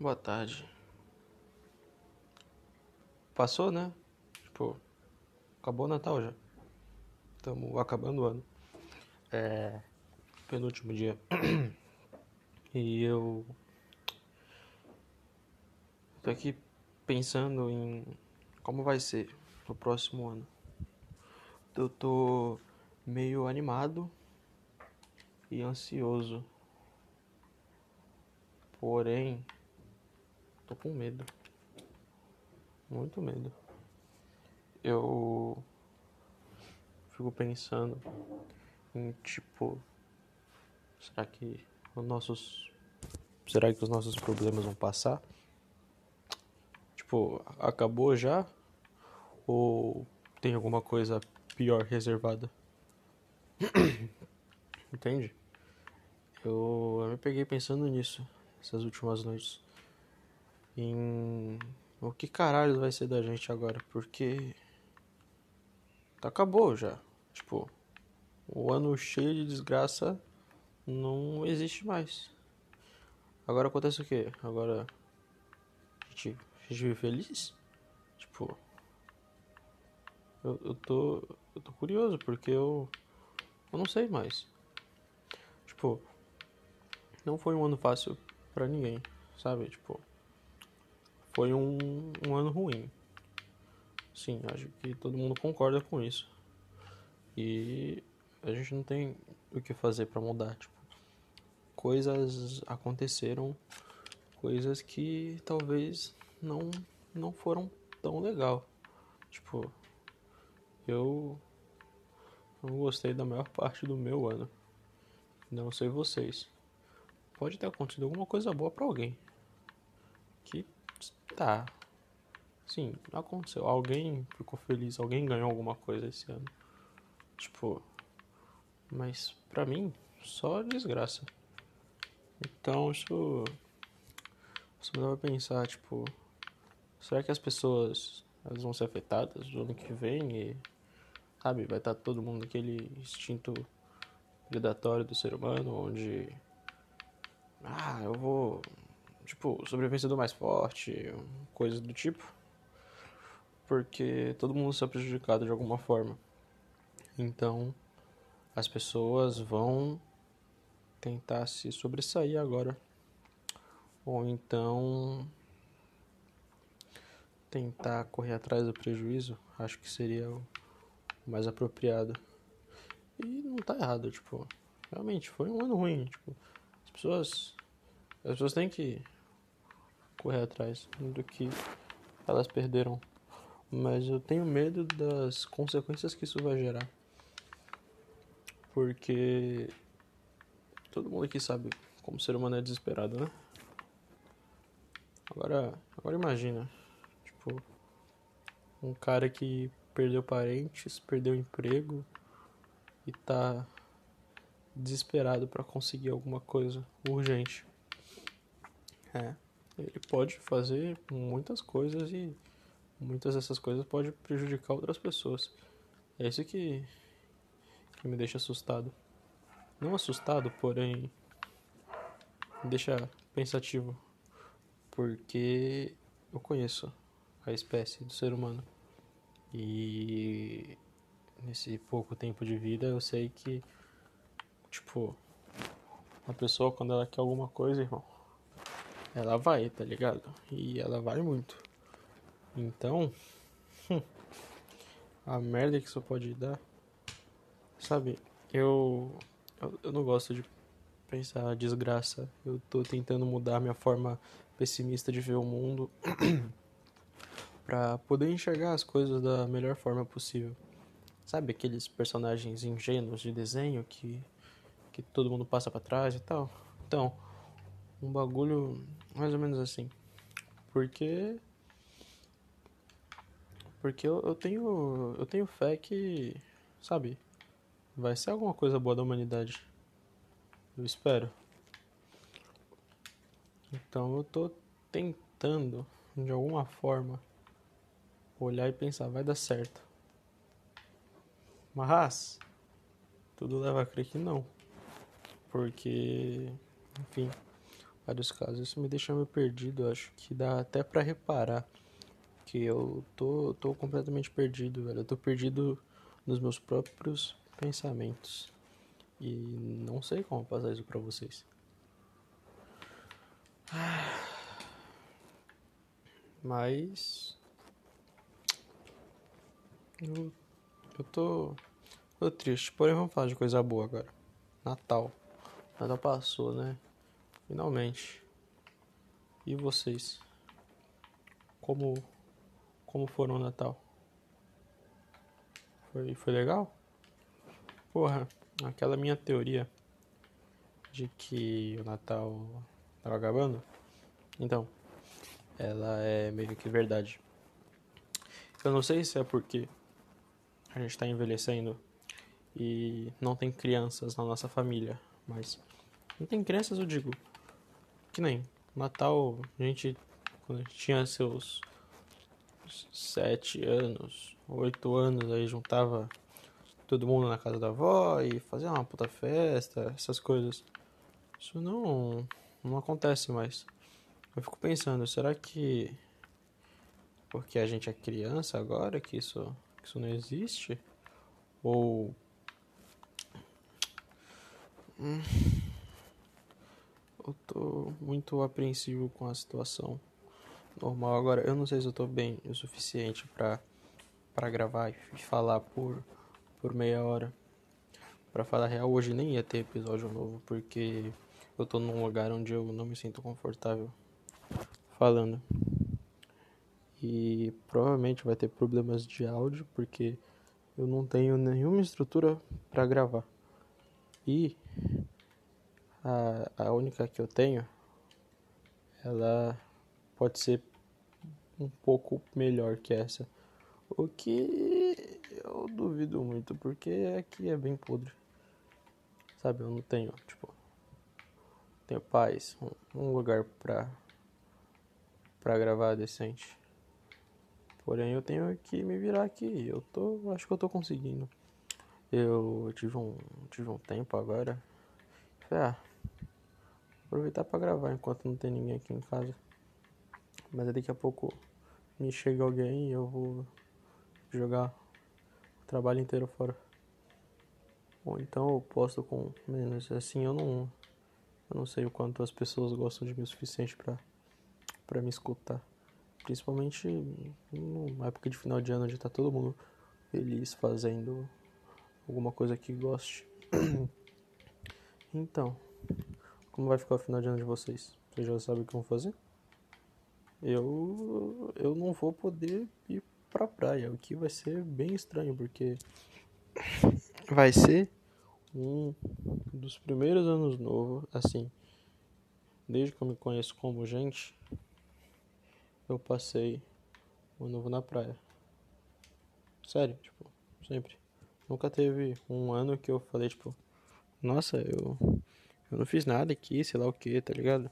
Boa tarde. Passou, né? Tipo, acabou o Natal já. Estamos acabando o ano. É. Penúltimo dia. E eu. Tô aqui pensando em como vai ser no próximo ano. Eu tô meio animado e ansioso. Porém, tô com medo. Muito medo. Eu fico pensando em tipo, será que os nossos será que os nossos problemas vão passar? Tipo, acabou já? Ou tem alguma coisa pior reservada? Entende? Eu, eu me peguei pensando nisso essas últimas noites. Em o que caralho vai ser da gente agora? Porque acabou já. Tipo, o ano cheio de desgraça não existe mais. Agora acontece o quê? Agora a gente, a gente vive feliz? Tipo, eu, eu tô eu tô curioso porque eu eu não sei mais. Tipo, não foi um ano fácil para ninguém, sabe? Tipo, foi um, um ano ruim. Sim, acho que todo mundo concorda com isso. E a gente não tem o que fazer para mudar, tipo, coisas aconteceram, coisas que talvez não não foram tão legal. Tipo, eu não gostei da maior parte do meu ano. Não sei vocês. Pode ter acontecido alguma coisa boa para alguém. Que tá. Sim, aconteceu. Alguém ficou feliz, alguém ganhou alguma coisa esse ano. Tipo, mas pra mim, só desgraça. Então isso. Você me dá pra pensar, tipo. Será que as pessoas elas vão ser afetadas no ano que vem e. Sabe, vai estar todo mundo naquele instinto predatório do ser humano, onde. Ah, eu vou. Tipo, sobrevivência do mais forte, coisas do tipo. Porque todo mundo será prejudicado de alguma forma. Então, as pessoas vão tentar se sobressair agora. Ou então tentar correr atrás do prejuízo, acho que seria o mais apropriado. E não tá errado, tipo, realmente foi um ano ruim, tipo, as pessoas as pessoas têm que correr atrás do que elas perderam. Mas eu tenho medo das consequências que isso vai gerar. Porque todo mundo aqui sabe como ser humano é desesperado, né? Agora, agora imagina, tipo, um cara que perdeu parentes, perdeu emprego e tá desesperado para conseguir alguma coisa urgente. É, ele pode fazer muitas coisas e muitas dessas coisas pode prejudicar outras pessoas. É isso que, que me deixa assustado. Não assustado, porém me deixa pensativo, porque eu conheço a espécie do ser humano e nesse pouco tempo de vida eu sei que tipo a pessoa quando ela quer alguma coisa, irmão, ela vai, tá ligado? E ela vai muito. Então, a merda que isso pode dar, sabe? Eu eu, eu não gosto de pensar desgraça. Eu tô tentando mudar minha forma pessimista de ver o mundo para poder enxergar as coisas da melhor forma possível. Sabe aqueles personagens ingênuos de desenho que que todo mundo passa para trás e tal? Então, um bagulho mais ou menos assim. Porque porque eu, eu tenho eu tenho fé que, sabe, vai ser alguma coisa boa da humanidade. Eu espero. Então eu tô tentando, de alguma forma, olhar e pensar, vai dar certo. Mas, tudo leva a crer que não. Porque, enfim, vários casos. Isso me deixa meio perdido, acho que dá até para reparar que eu tô, tô completamente perdido, velho. Eu tô perdido nos meus próprios pensamentos. E não sei como passar isso pra vocês. Mas. Eu, eu tô, tô triste. Porém, vamos falar de coisa boa agora. Natal. Natal passou, né? Finalmente. E vocês? Como como foram o Natal? Foi foi legal? Porra, aquela minha teoria de que o Natal tava acabando. Então, ela é meio que verdade. Eu não sei se é porque a gente está envelhecendo e não tem crianças na nossa família, mas não tem crianças, eu digo. Que nem Natal, a gente quando a gente tinha seus sete anos, oito anos, aí juntava todo mundo na casa da avó e fazia uma puta festa, essas coisas. Isso não não acontece mais. Eu fico pensando, será que porque a gente é criança agora que isso, que isso não existe? Ou. Hum, eu tô muito apreensivo com a situação normal. Agora, eu não sei se eu tô bem o suficiente pra, pra gravar e falar por, por meia hora. Pra falar real, hoje nem ia ter episódio novo, porque eu tô num lugar onde eu não me sinto confortável falando. E provavelmente vai ter problemas de áudio porque eu não tenho nenhuma estrutura para gravar. E a, a única que eu tenho, ela pode ser um pouco melhor que essa. O que eu duvido muito, porque aqui é bem podre. Sabe, eu não tenho, tipo, tenho paz, um, um lugar pra para gravar decente. Porém, eu tenho que me virar aqui. Eu tô, acho que eu tô conseguindo. Eu tive um, tive um tempo agora. Ah, aproveitar para gravar enquanto não tem ninguém aqui em casa. Mas daqui a pouco me chega alguém e eu vou jogar o trabalho inteiro fora. Ou então eu posto com menos. Assim eu não, eu não sei o quanto as pessoas gostam de mim o suficiente para para me escutar. Principalmente numa época de final de ano onde tá todo mundo feliz fazendo alguma coisa que goste. então, como vai ficar o final de ano de vocês? Vocês já sabem o que vão fazer? Eu eu não vou poder ir pra praia, o que vai ser bem estranho, porque vai ser um dos primeiros anos novos, assim, desde que eu me conheço como gente, eu passei o ano novo na praia. Sério, tipo, sempre. Nunca teve um ano que eu falei, tipo, nossa, eu, eu não fiz nada aqui, sei lá o que, tá ligado?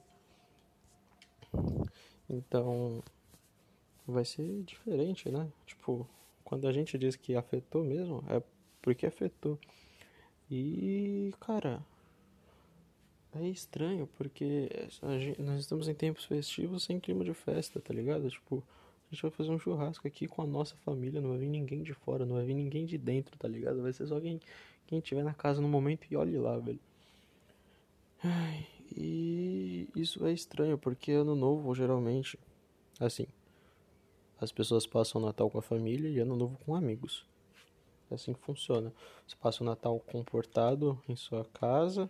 Então, vai ser diferente, né? Tipo, quando a gente diz que afetou mesmo, é porque afetou. E, cara, é estranho, porque gente, nós estamos em tempos festivos sem clima de festa, tá ligado? Tipo, a gente vai fazer um churrasco aqui com a nossa família, não vai vir ninguém de fora, não vai vir ninguém de dentro, tá ligado? Vai ser só quem, quem tiver na casa no momento e olhe lá, velho. E isso é estranho, porque ano novo, geralmente, assim, as pessoas passam o Natal com a família e ano novo com amigos. É assim que funciona. Você passa o Natal comportado em sua casa,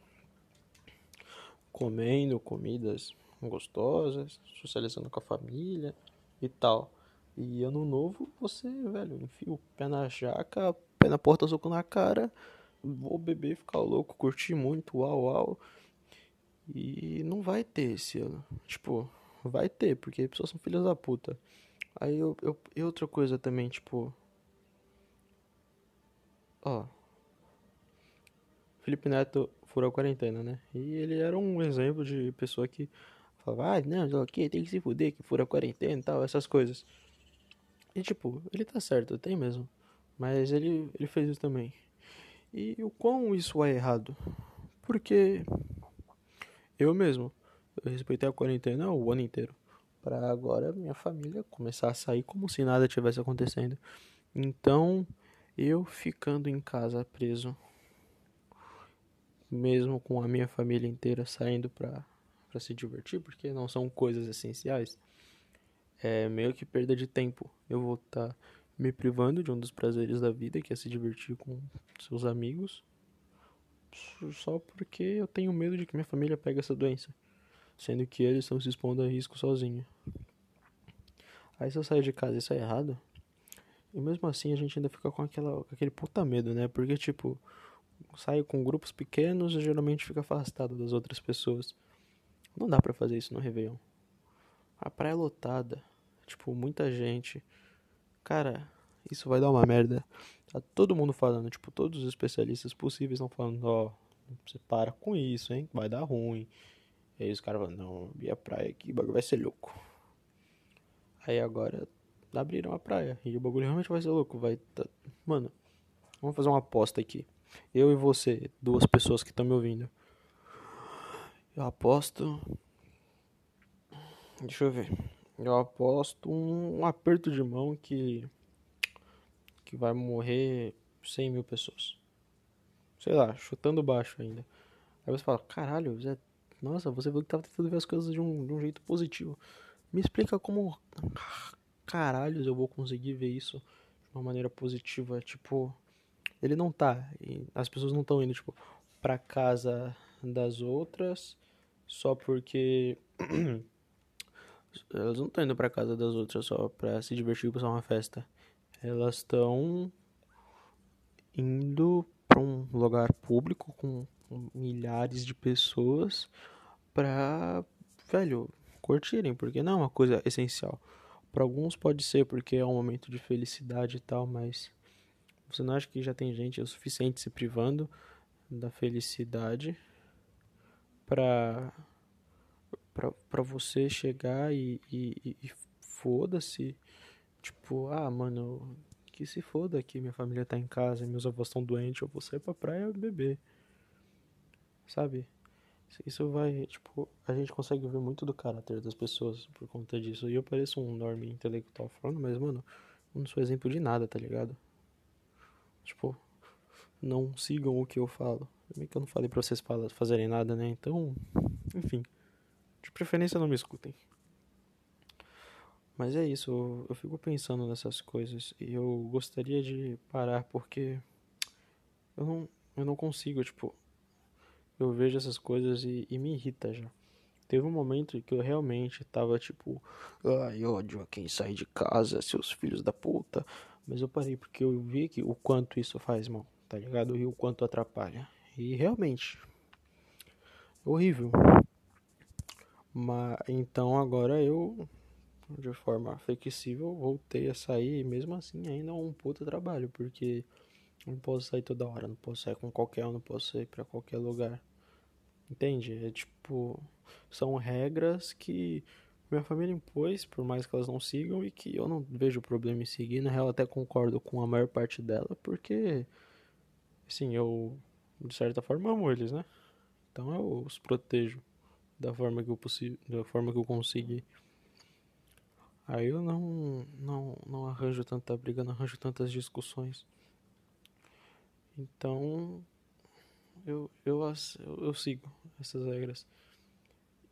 comendo comidas gostosas, socializando com a família e tal. E ano novo, você, velho, enfia o pé na jaca, pé na porta, soco na cara, vou beber, ficar louco, curtir muito, uau, uau. E não vai ter esse ano. Tipo, vai ter, porque as pessoas são filhas da puta. Aí eu, eu, e outra coisa também, tipo. Ó. Felipe Neto furou a quarentena, né? E ele era um exemplo de pessoa que falava, ah, não, ok, tem que se fuder, que fura a quarentena e tal, essas coisas. E tipo, ele tá certo, tem mesmo. Mas ele, ele fez isso também. E o quão isso é errado? Porque eu mesmo, Eu respeitei a quarentena o ano inteiro. Pra agora minha família começar a sair como se nada tivesse acontecendo. Então, eu ficando em casa preso, mesmo com a minha família inteira saindo pra, pra se divertir, porque não são coisas essenciais, é meio que perda de tempo. Eu vou estar tá me privando de um dos prazeres da vida, que é se divertir com seus amigos, só porque eu tenho medo de que minha família pegue essa doença, sendo que eles estão se expondo a risco sozinho. Aí se eu sair de casa isso é errado, e mesmo assim a gente ainda fica com, aquela, aquele puta medo, né? Porque, tipo, saio com grupos pequenos e geralmente fica afastado das outras pessoas. Não dá para fazer isso no Réveillon. A praia é lotada, tipo, muita gente. Cara, isso vai dar uma merda. Tá todo mundo falando, tipo, todos os especialistas possíveis estão falando, ó, oh, você para com isso, hein? Vai dar ruim. E aí os caras falam, não, e a praia aqui, o bagulho vai ser louco. Aí agora abriram a praia. E o bagulho realmente vai ser louco. Vai. Tá... Mano, vamos fazer uma aposta aqui. Eu e você, duas pessoas que estão me ouvindo. Eu aposto. Deixa eu ver. Eu aposto um, um aperto de mão que. Que vai morrer 100 mil pessoas. Sei lá, chutando baixo ainda. Aí você fala, caralho, Zé, nossa, você viu que tava tentando ver as coisas de um, de um jeito positivo. Me explica como caralhos eu vou conseguir ver isso de uma maneira positiva. Tipo, ele não tá. as pessoas não estão indo, tipo, pra casa das outras só porque. Elas não estão indo pra casa das outras só pra se divertir e passar uma festa. Elas estão indo pra um lugar público com milhares de pessoas pra, velho, curtirem, porque não é uma coisa essencial. Para alguns pode ser porque é um momento de felicidade e tal, mas você não acha que já tem gente o suficiente se privando da felicidade para para você chegar e, e, e foda-se, tipo, ah, mano, que se foda que minha família tá em casa, meus avós estão doentes, eu vou sair pra praia beber. Sabe? Isso vai, tipo, a gente consegue ver muito do caráter das pessoas por conta disso. E eu pareço um enorme intelectual falando, mas, mano, eu não sou exemplo de nada, tá ligado? Tipo, não sigam o que eu falo. Também que eu não falei pra vocês fazerem nada, né? Então, enfim. De preferência não me escutem. Mas é isso, eu, eu fico pensando nessas coisas e eu gostaria de parar porque eu não, eu não consigo, tipo, eu vejo essas coisas e, e me irrita já. Teve um momento que eu realmente tava tipo, ai, ódio a quem sai de casa, seus filhos da puta. Mas eu parei porque eu vi que o quanto isso faz mal, tá ligado? E o quanto atrapalha. E realmente, horrível. Mas então agora eu, de forma flexível, voltei a sair. E mesmo assim, ainda é um puta trabalho, porque não posso sair toda hora, não posso sair com qualquer um, não posso sair para qualquer lugar. Entende? É tipo, são regras que minha família impôs, por mais que elas não sigam, e que eu não vejo problema em seguir. Na real, até concordo com a maior parte dela, porque, assim, eu, de certa forma, amo eles, né? Então eu os protejo da forma que eu, da forma que eu conseguir. Aí eu não, não, não arranjo tanta briga, não arranjo tantas discussões. Então, eu, eu, eu, sigo essas regras.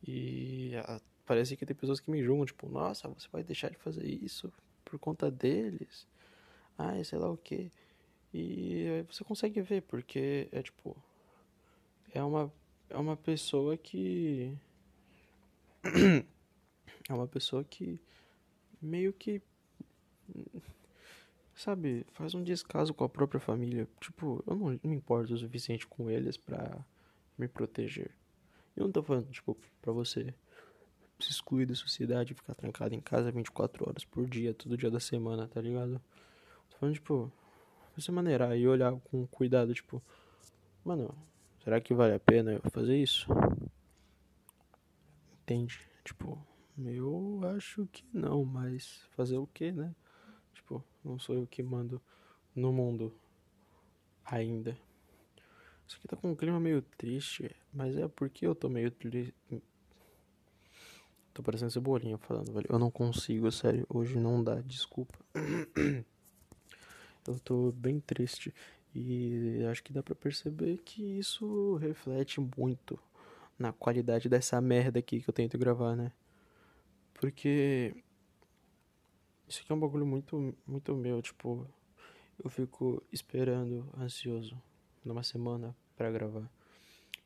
E a, parece que tem pessoas que me julgam, tipo, nossa, você vai deixar de fazer isso por conta deles? Ai, sei lá o que. E aí você consegue ver, porque é tipo. É uma, é uma pessoa que. é uma pessoa que meio que sabe, faz um descaso com a própria família. Tipo, eu não me importo o suficiente com eles pra me proteger. Eu não tô falando, tipo, pra você se excluir da sociedade e ficar trancado em casa 24 horas por dia, todo dia da semana, tá ligado? Tô falando, tipo, você maneirar e olhar com cuidado, tipo, mano, será que vale a pena eu fazer isso? Entende? Tipo, eu acho que não, mas fazer o que, né? Tipo, não sou eu que mando no mundo ainda. Isso aqui tá com um clima meio triste, mas é porque eu tô meio triste. Tô parecendo cebolinha falando, velho. Eu não consigo, sério. Hoje não dá, desculpa. Eu tô bem triste. E acho que dá pra perceber que isso reflete muito na qualidade dessa merda aqui que eu tento gravar, né? Porque isso aqui é um bagulho muito, muito meu, tipo, eu fico esperando, ansioso, numa semana para gravar.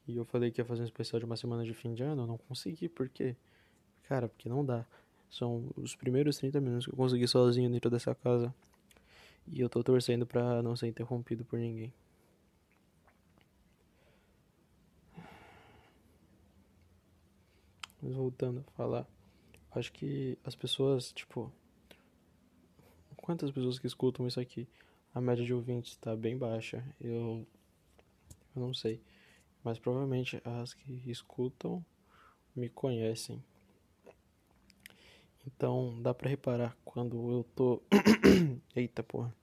E eu falei que ia fazer um especial de uma semana de fim de ano, eu não consegui, por quê? Cara, porque não dá. São os primeiros 30 minutos que eu consegui sozinho dentro dessa casa. E eu tô torcendo pra não ser interrompido por ninguém. Mas voltando a falar, acho que as pessoas, tipo, quantas pessoas que escutam isso aqui? A média de ouvintes tá bem baixa. Eu eu não sei, mas provavelmente as que escutam me conhecem. Então dá pra reparar quando eu tô. Eita porra.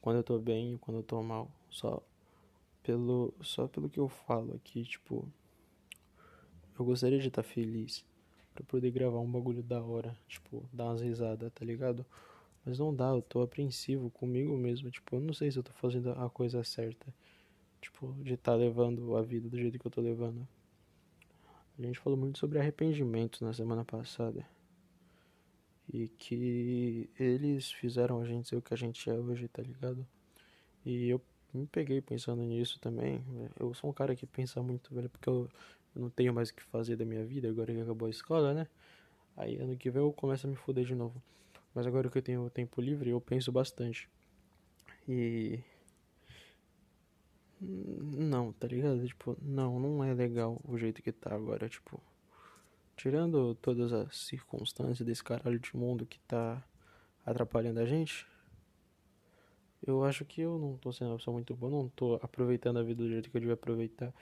Quando eu tô bem e quando eu tô mal. Só pelo, só pelo que eu falo aqui, tipo. Eu gostaria de estar tá feliz pra poder gravar um bagulho da hora. Tipo, dar umas risadas, tá ligado? Mas não dá, eu tô apreensivo comigo mesmo. Tipo, eu não sei se eu tô fazendo a coisa certa. Tipo, de estar tá levando a vida do jeito que eu tô levando. A gente falou muito sobre arrependimento na semana passada e que eles fizeram a gente ser o que a gente é hoje, tá ligado? E eu me peguei pensando nisso também. Eu sou um cara que pensa muito, velho, porque eu, eu não tenho mais o que fazer da minha vida agora que acabou a escola, né? Aí ano que vem eu começo a me fuder de novo. Mas agora que eu tenho tempo livre, eu penso bastante. E. Não, tá ligado? Tipo, não, não é legal o jeito que tá agora, tipo. Tirando todas as circunstâncias desse caralho de mundo que tá atrapalhando a gente, eu acho que eu não tô sendo uma pessoa muito boa, não tô aproveitando a vida do jeito que eu devia aproveitar.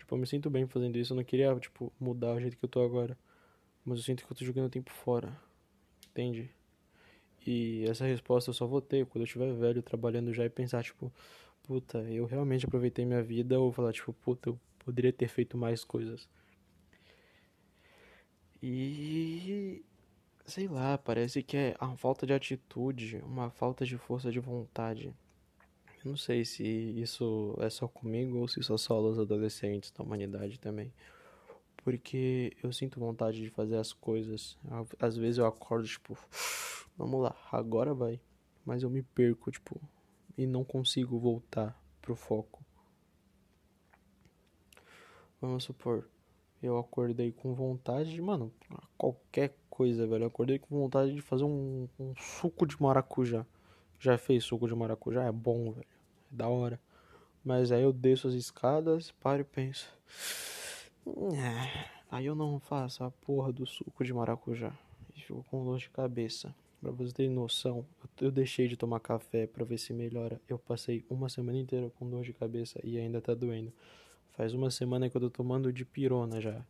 Tipo, eu me sinto bem fazendo isso, eu não queria, tipo, mudar o jeito que eu tô agora. Mas eu sinto que eu tô jogando tempo fora. Entende? E essa resposta eu só vou ter quando eu estiver velho, trabalhando já e pensar, tipo, puta, eu realmente aproveitei minha vida, ou falar, tipo, puta, eu poderia ter feito mais coisas. E sei lá, parece que é uma falta de atitude, uma falta de força de vontade. Eu não sei se isso é só comigo ou se isso é só os adolescentes da humanidade também. Porque eu sinto vontade de fazer as coisas. Às vezes eu acordo, tipo, vamos lá, agora vai. Mas eu me perco, tipo, e não consigo voltar pro foco. Vamos supor, eu acordei com vontade de, mano, qualquer coisa, velho. Eu acordei com vontade de fazer um, um suco de maracujá. Já fez suco de maracujá? É bom, velho. É da hora. Mas aí eu desço as escadas, paro e penso. É. Aí eu não faço a porra do suco de maracujá. E fico com dor de cabeça. Pra vocês terem noção, eu deixei de tomar café para ver se melhora. Eu passei uma semana inteira com dor de cabeça e ainda tá doendo. Faz uma semana que eu tô tomando de pirona já.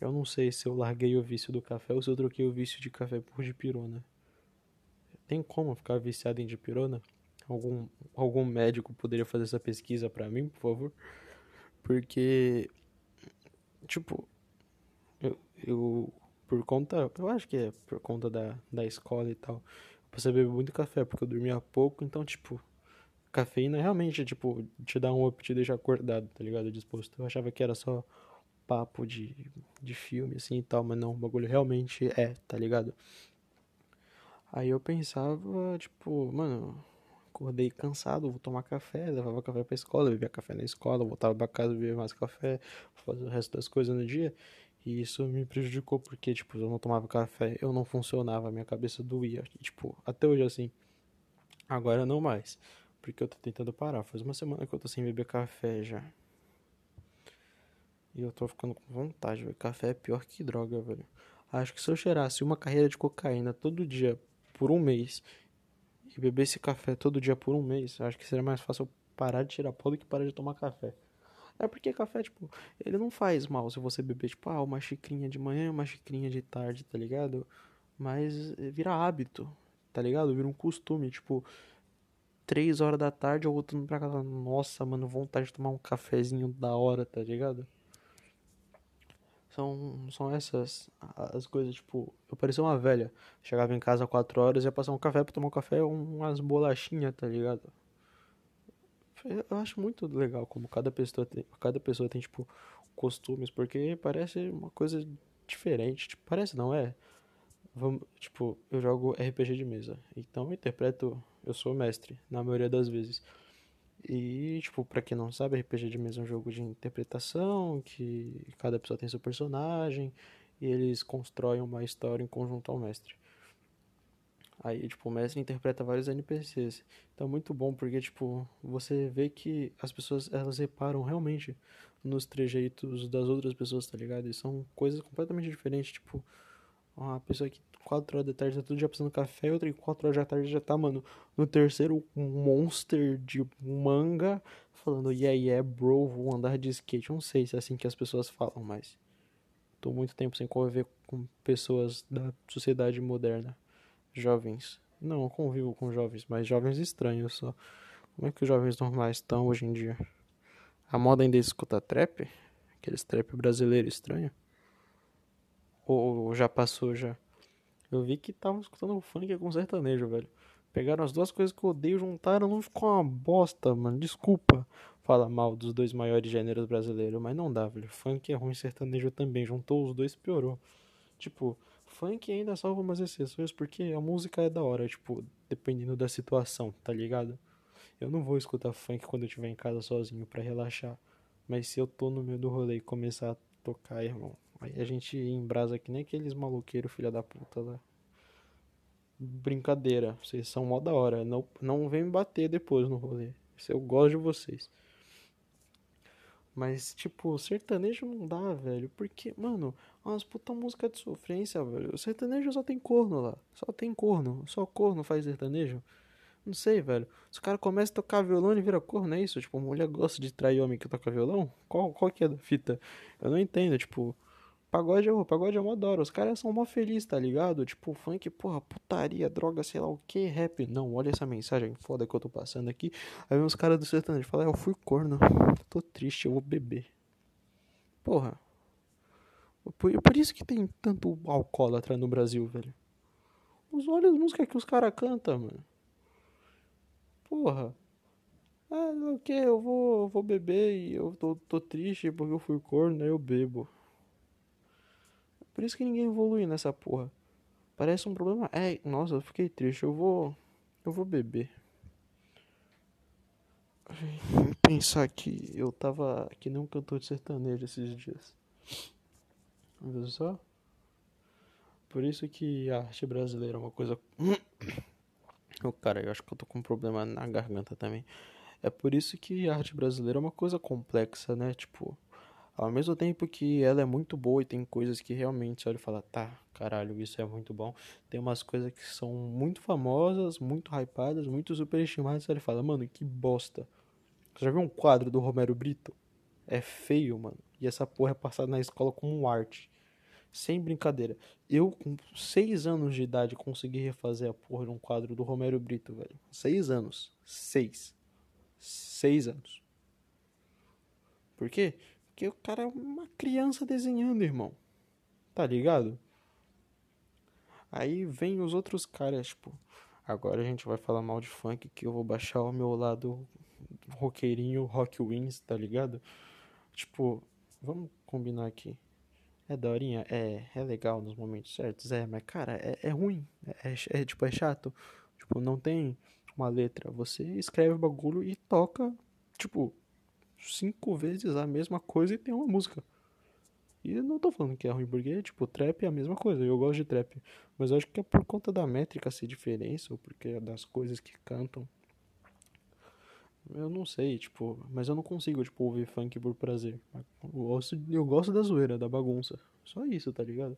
Eu não sei se eu larguei o vício do café ou se eu troquei o vício de café por de pirona. Tem como ficar viciado em dipirona? Algum, algum médico poderia fazer essa pesquisa para mim, por favor? Porque, tipo, eu, eu, por conta, eu acho que é por conta da, da escola e tal, eu passei a beber muito café porque eu dormia pouco, então, tipo, cafeína realmente, tipo, te dá um up, te deixa acordado, tá ligado? Disposto. Eu achava que era só papo de, de filme, assim e tal, mas não, o bagulho realmente é, tá ligado? Aí eu pensava, tipo, mano, acordei cansado, vou tomar café, levava café pra escola, bebia café na escola, voltava pra casa, bebia mais café, fazer o resto das coisas no dia. E isso me prejudicou porque, tipo, eu não tomava café, eu não funcionava, minha cabeça doía. Tipo, até hoje assim. Agora não mais. Porque eu tô tentando parar. Faz uma semana que eu tô sem beber café já. E eu tô ficando com vontade, velho. Café é pior que droga, velho. Acho que se eu cheirasse uma carreira de cocaína todo dia por um mês e bebesse café todo dia por um mês, acho que seria mais fácil parar de tirar pó do que parar de tomar café. É porque café, tipo, ele não faz mal se você beber, tipo, ah, uma xicrinha de manhã e uma xicrinha de tarde, tá ligado? Mas vira hábito, tá ligado? Vira um costume, tipo, três horas da tarde, eu voltando pra casa. Nossa, mano, vontade de tomar um cafezinho da hora, tá ligado? São, são essas as coisas, tipo, eu parecia uma velha. Chegava em casa às 4 horas, ia passar um café pra tomar um café, umas bolachinhas, tá ligado? Eu acho muito legal como cada pessoa tem, cada pessoa tem, tipo, costumes, porque parece uma coisa diferente. Tipo, parece, não é? Vamos, tipo, eu jogo RPG de mesa, então eu interpreto, eu sou mestre, na maioria das vezes. E, tipo, pra quem não sabe, RPG de mesa é um jogo de interpretação, que cada pessoa tem seu personagem, e eles constroem uma história em conjunto ao mestre. Aí, tipo, o mestre interpreta vários NPCs. Então é muito bom, porque, tipo, você vê que as pessoas, elas reparam realmente nos trejeitos das outras pessoas, tá ligado? E são coisas completamente diferentes, tipo, uma pessoa que 4 horas da tarde tá tudo já passando café, e outra que 4 horas da tarde já tá, mano, no terceiro monster de manga, falando, yeah, yeah, bro, vou andar de skate. Não sei se é assim que as pessoas falam, mas tô muito tempo sem conviver com pessoas da sociedade moderna, jovens. Não, eu convivo com jovens, mas jovens estranhos só. Como é que os jovens normais estão hoje em dia? A moda ainda escuta trap? Aqueles trap brasileiro estranho? Ou já passou já? Eu vi que estavam escutando funk com sertanejo, velho. Pegaram as duas coisas que eu odeio, juntaram, não ficou uma bosta, mano. Desculpa falar mal dos dois maiores gêneros brasileiros, mas não dá, velho. Funk é ruim, sertanejo também. Juntou os dois, piorou. Tipo, funk ainda salva umas exceções, porque a música é da hora, tipo, dependendo da situação, tá ligado? Eu não vou escutar funk quando eu estiver em casa sozinho para relaxar. Mas se eu tô no meio do rolê e começar a tocar, irmão, Aí a gente embrasa que nem aqueles maloqueiros, filha da puta lá. Brincadeira, vocês são mó da hora. Não, não vem me bater depois no rolê. Eu gosto de vocês. Mas, tipo, sertanejo não dá, velho. Porque, mano, umas puta música de sofrência, velho. O sertanejo só tem corno lá. Só tem corno. Só corno faz sertanejo. Não sei, velho. Se o cara começa a tocar violão e vira corno, é isso? Tipo, mulher gosta de trair homem que toca violão? Qual, qual que é a fita? Eu não entendo, tipo. Pagode, oh, pagode é mó da Os caras são mó felizes, tá ligado? Tipo, funk, porra, putaria, droga, sei lá o que, rap. Não, olha essa mensagem foda que eu tô passando aqui. Aí vem os caras do sertanejo falam, eu fui corno. Tô triste, eu vou beber. Porra. Por, por isso que tem tanto alcoólatra no Brasil, velho. Os olha as músicas que os caras cantam, mano. Porra. Ah, o que? Eu vou, vou beber e eu tô, tô triste porque eu fui corno, aí eu bebo. Por isso que ninguém evolui nessa porra. Parece um problema. É, nossa, eu fiquei triste. Eu vou. Eu vou beber. Pensar que eu tava que nem um cantor de sertanejo esses dias. Viu só? Por isso que a arte brasileira é uma coisa. oh, cara, eu acho que eu tô com um problema na garganta também. É por isso que a arte brasileira é uma coisa complexa, né? Tipo, ao mesmo tempo que ela é muito boa e tem coisas que realmente você olha e fala, tá, caralho, isso é muito bom. Tem umas coisas que são muito famosas, muito hypadas, muito superestimadas. Você olha e fala, mano, que bosta. Você já viu um quadro do Romero Brito? É feio, mano. E essa porra é passada na escola como arte. Sem brincadeira. Eu, com seis anos de idade, consegui refazer a porra de um quadro do Romero Brito, velho. Seis anos. Seis. Seis anos. Por quê? Porque o cara é uma criança desenhando, irmão. Tá ligado? Aí vem os outros caras, tipo, agora a gente vai falar mal de funk que eu vou baixar o meu lado roqueirinho, rock wins, tá ligado? Tipo, vamos combinar aqui. É daorinha? É, é legal nos momentos certos, é, mas cara, é, é ruim. É, é, é tipo, é chato. Tipo, não tem uma letra. Você escreve o bagulho e toca, tipo, cinco vezes a mesma coisa e tem uma música. E eu não tô falando que é ruim, porque, tipo, trap é a mesma coisa, eu gosto de trap. Mas eu acho que é por conta da métrica ser diferença, ou porque é das coisas que cantam. Eu não sei, tipo, mas eu não consigo, tipo, ouvir funk por prazer. Eu gosto, eu gosto da zoeira, da bagunça. Só isso, tá ligado?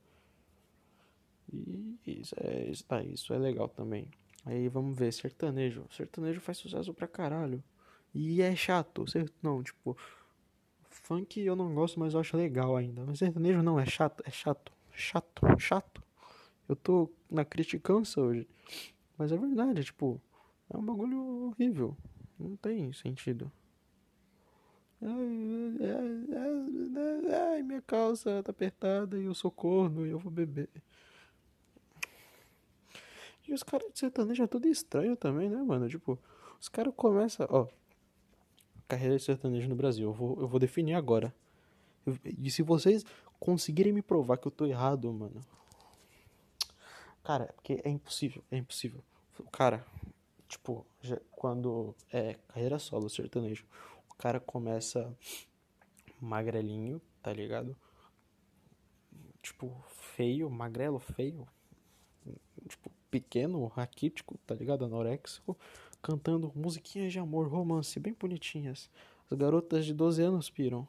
E isso é, isso, tá, isso é legal também. Aí vamos ver, sertanejo. Sertanejo faz sucesso pra caralho. E é chato, não, tipo, funk eu não gosto, mas eu acho legal ainda. Mas sertanejo não, é chato, é chato, chato, chato. Eu tô na criticância hoje. Mas é verdade, tipo, é um bagulho horrível. Não tem sentido. Ai, ai, minha calça tá apertada e eu sou corno e eu vou beber. E os caras de sertanejo é tudo estranho também, né, mano? Tipo, os caras começam. Ó, carreira de sertanejo no Brasil. Eu vou, eu vou definir agora. E se vocês conseguirem me provar que eu tô errado, mano. Cara, porque é impossível, é impossível. Cara, tipo, já, quando é carreira solo sertanejo, o cara começa magrelinho, tá ligado? Tipo, feio, magrelo, feio. Tipo, pequeno, raquítico, tá ligado? Anoréxico, cantando musiquinhas de amor, romance, bem bonitinhas. As garotas de 12 anos piram.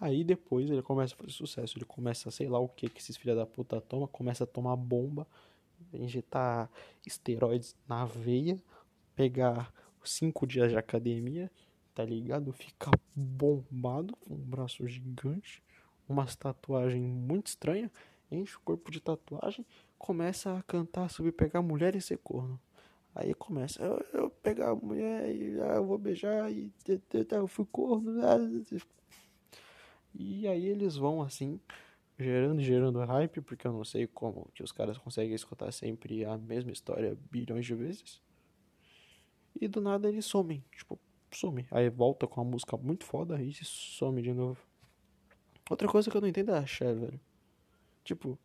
Aí depois ele começa a fazer sucesso, ele começa, sei lá o que que esses filha da puta toma, começa a tomar bomba, injetar esteroides na veia, pegar cinco dias de academia, tá ligado? Ficar bombado, com um braço gigante, umas tatuagens muito estranhas, enche o corpo de tatuagem começa a cantar sobre pegar mulher e ser corno. Aí começa, eu, eu pegar a mulher e ah, eu vou beijar e eu fui corno. Né? E aí eles vão assim, gerando e gerando hype, porque eu não sei como que os caras conseguem escutar sempre a mesma história bilhões de vezes. E do nada eles somem, tipo, some. Aí volta com uma música muito foda e some de novo. Outra coisa que eu não entendo é a axé, velho. Tipo,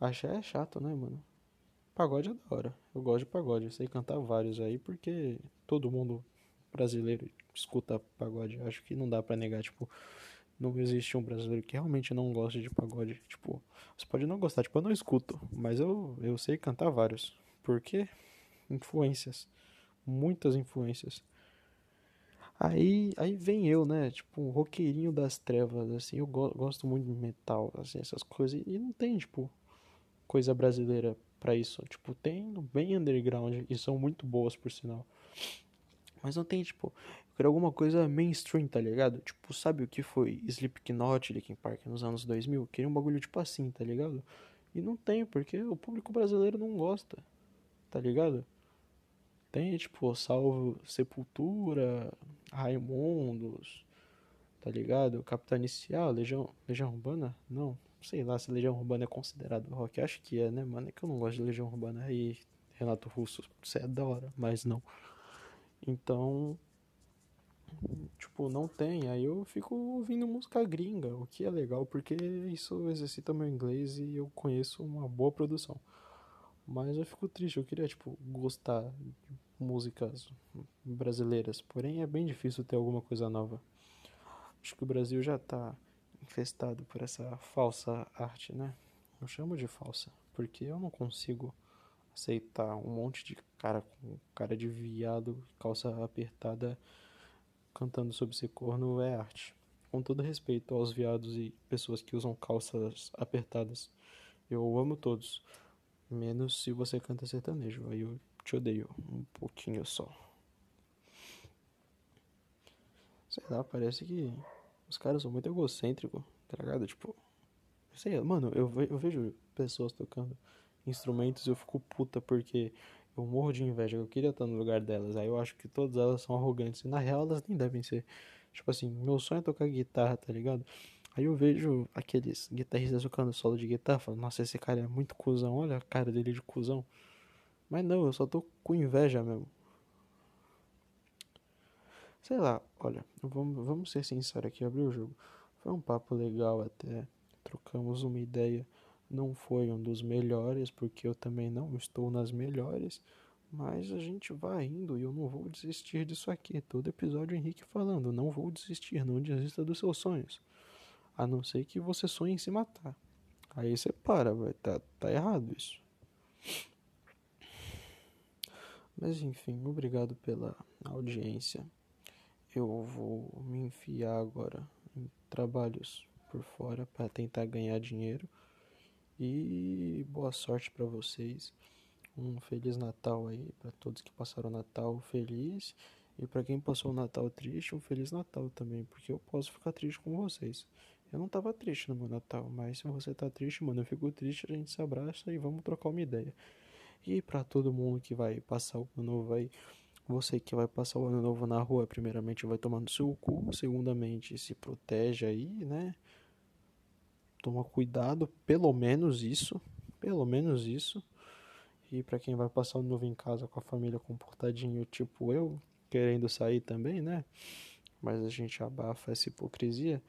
Axé é chato, né, mano? Pagode é da hora. Eu gosto de pagode. Eu sei cantar vários aí porque todo mundo brasileiro escuta pagode. Acho que não dá para negar, tipo, não existe um brasileiro que realmente não gosta de pagode. Tipo, você pode não gostar, tipo, eu não escuto, mas eu, eu sei cantar vários. Porque influências, muitas influências. Aí, aí vem eu, né? Tipo, um roqueirinho das trevas, assim. Eu go gosto muito de metal, assim, essas coisas. E não tem, tipo, coisa brasileira para isso. Tipo, tem bem underground e são muito boas por sinal. Mas não tem, tipo, eu quero alguma coisa mainstream, tá ligado? Tipo, sabe o que foi Slipknot, Linkin Park nos anos 2000? Queria um bagulho tipo assim, tá ligado? E não tem, porque o público brasileiro não gosta, tá ligado? Tem, tipo, Salvo Sepultura, Raimundos, tá ligado? Capitão Inicial, Legião, Legião Urbana? Não, sei lá se Legião Urbana é considerado rock. Acho que é, né, mano? É que eu não gosto de Legião Urbana. Aí, Renato Russo, você é da hora, mas não. Então, tipo, não tem. Aí eu fico ouvindo música gringa, o que é legal, porque isso exercita meu inglês e eu conheço uma boa produção. Mas eu fico triste, eu queria, tipo, gostar de músicas brasileiras. Porém, é bem difícil ter alguma coisa nova. Acho que o Brasil já tá infestado por essa falsa arte, né? Eu chamo de falsa, porque eu não consigo aceitar um monte de cara com cara de viado, calça apertada, cantando sobre ser corno é arte. Com todo respeito aos viados e pessoas que usam calças apertadas, eu amo todos, menos se você canta sertanejo, aí eu te odeio um pouquinho só. Sei lá, parece que os caras são muito egocêntricos, tá ligado? Tipo, sei, mano, eu, ve eu vejo pessoas tocando instrumentos e eu fico puta porque eu morro de inveja. Eu queria estar no lugar delas. Aí eu acho que todas elas são arrogantes. E na real elas nem devem ser. Tipo assim, meu sonho é tocar guitarra, tá ligado? Aí eu vejo aqueles guitarristas tocando solo de guitarra, falo, nossa, esse cara é muito cuzão, olha a cara dele de cuzão. Mas não, eu só tô com inveja mesmo. Sei lá, olha, vamos, vamos ser sinceros aqui, abrir o jogo. Foi um papo legal até, trocamos uma ideia. Não foi um dos melhores, porque eu também não estou nas melhores. Mas a gente vai indo e eu não vou desistir disso aqui. Todo episódio Henrique falando, não vou desistir, não desista dos seus sonhos. A não ser que você sonhe em se matar. Aí você para, vai tá, tá errado isso. Mas enfim, obrigado pela audiência eu vou me enfiar agora em trabalhos por fora para tentar ganhar dinheiro. E boa sorte para vocês. Um feliz Natal aí para todos que passaram o Natal feliz e para quem passou o Natal triste, um feliz Natal também, porque eu posso ficar triste com vocês. Eu não tava triste no meu Natal, mas se você tá triste, mano, eu fico triste, a gente se abraça e vamos trocar uma ideia. E para todo mundo que vai passar o ano novo aí, Você que vai passar o ano novo na rua, primeiramente vai tomar no seu cu, segundamente se protege aí, né? Toma cuidado, pelo menos isso, pelo menos isso. E para quem vai passar o ano novo em casa com a família comportadinho, tipo eu, querendo sair também, né? Mas a gente abafa essa hipocrisia.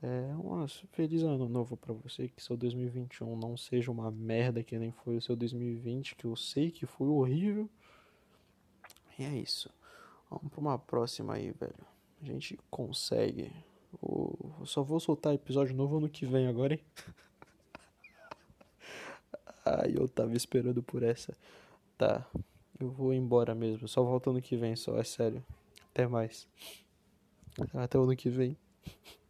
É um feliz ano novo para você, que seu 2021 não seja uma merda que nem foi o seu 2020, que eu sei que foi horrível. E é isso. Vamos para uma próxima aí, velho. A gente consegue. Eu só vou soltar episódio novo ano que vem agora, hein? Ai, eu tava esperando por essa. Tá. Eu vou embora mesmo. Só volta ano que vem, só. É sério. Até mais. Até o ano que vem.